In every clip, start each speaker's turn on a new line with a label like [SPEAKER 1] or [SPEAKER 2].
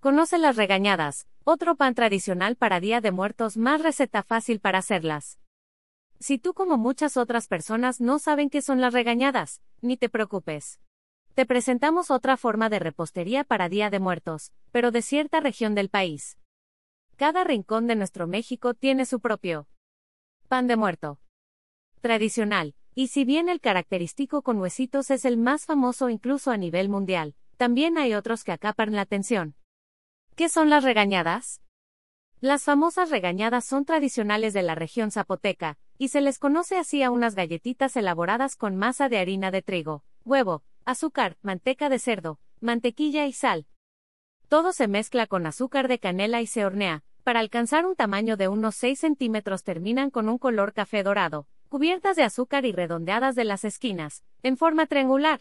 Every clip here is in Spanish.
[SPEAKER 1] Conoce las regañadas, otro pan tradicional para Día de Muertos más receta fácil para hacerlas. Si tú como muchas otras personas no saben qué son las regañadas, ni te preocupes. Te presentamos otra forma de repostería para Día de Muertos, pero de cierta región del país. Cada rincón de nuestro México tiene su propio pan de muerto. Tradicional, y si bien el característico con huesitos es el más famoso incluso a nivel mundial, también hay otros que acapan la atención. ¿Qué son las regañadas? Las famosas regañadas son tradicionales de la región zapoteca, y se les conoce así a unas galletitas elaboradas con masa de harina de trigo, huevo, azúcar, manteca de cerdo, mantequilla y sal. Todo se mezcla con azúcar de canela y se hornea, para alcanzar un tamaño de unos 6 centímetros terminan con un color café dorado, cubiertas de azúcar y redondeadas de las esquinas, en forma triangular.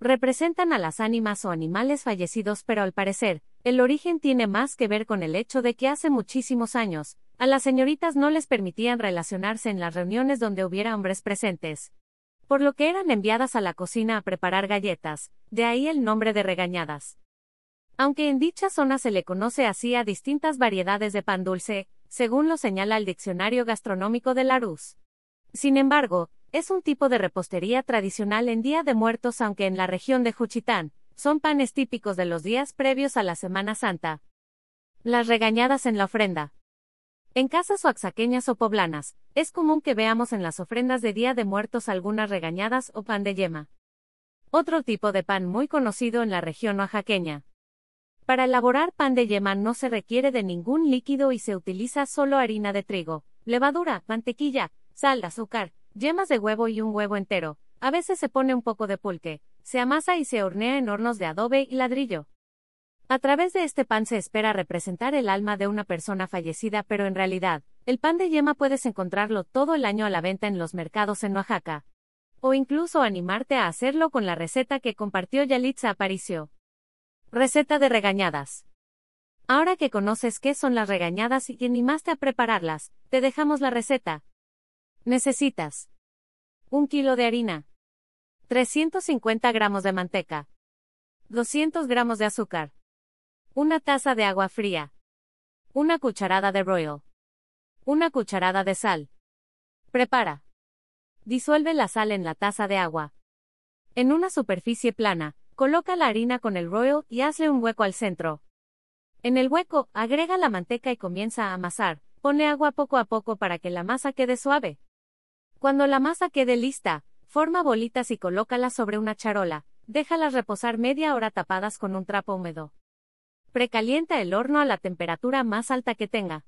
[SPEAKER 1] Representan a las ánimas o animales fallecidos pero al parecer, el origen tiene más que ver con el hecho de que hace muchísimos años, a las señoritas no les permitían relacionarse en las reuniones donde hubiera hombres presentes. Por lo que eran enviadas a la cocina a preparar galletas, de ahí el nombre de regañadas. Aunque en dicha zona se le conoce así a distintas variedades de pan dulce, según lo señala el Diccionario Gastronómico de Larousse. Sin embargo, es un tipo de repostería tradicional en Día de Muertos aunque en la región de Juchitán, son panes típicos de los días previos a la Semana Santa. Las regañadas en la ofrenda. En casas oaxaqueñas o poblanas, es común que veamos en las ofrendas de Día de Muertos algunas regañadas o pan de yema. Otro tipo de pan muy conocido en la región oaxaqueña. Para elaborar pan de yema no se requiere de ningún líquido y se utiliza solo harina de trigo, levadura, mantequilla, sal, azúcar, yemas de huevo y un huevo entero. A veces se pone un poco de pulque, se amasa y se hornea en hornos de adobe y ladrillo. A través de este pan se espera representar el alma de una persona fallecida, pero en realidad, el pan de yema puedes encontrarlo todo el año a la venta en los mercados en Oaxaca. O incluso animarte a hacerlo con la receta que compartió Yalitza Aparicio. Receta de regañadas. Ahora que conoces qué son las regañadas y que animaste a prepararlas, te dejamos la receta. Necesitas 1 kilo de harina, 350 gramos de manteca, 200 gramos de azúcar, una taza de agua fría, una cucharada de royal, una cucharada de sal. Prepara. Disuelve la sal en la taza de agua. En una superficie plana, coloca la harina con el royal y hazle un hueco al centro. En el hueco, agrega la manteca y comienza a amasar. Pone agua poco a poco para que la masa quede suave. Cuando la masa quede lista, forma bolitas y colócalas sobre una charola, déjalas reposar media hora tapadas con un trapo húmedo. Precalienta el horno a la temperatura más alta que tenga.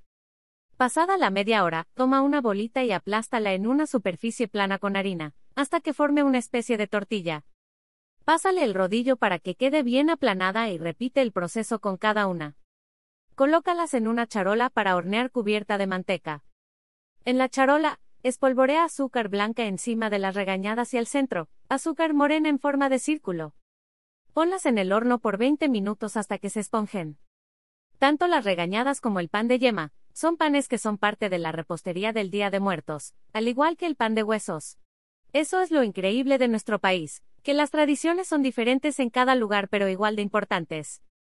[SPEAKER 1] Pasada la media hora, toma una bolita y aplástala en una superficie plana con harina, hasta que forme una especie de tortilla. Pásale el rodillo para que quede bien aplanada y repite el proceso con cada una. Colócalas en una charola para hornear cubierta de manteca. En la charola, Espolvorea azúcar blanca encima de las regañadas y al centro, azúcar morena en forma de círculo. Ponlas en el horno por 20 minutos hasta que se esponjen. Tanto las regañadas como el pan de yema, son panes que son parte de la repostería del Día de Muertos, al igual que el pan de huesos. Eso es lo increíble de nuestro país, que las tradiciones son diferentes en cada lugar pero igual de importantes.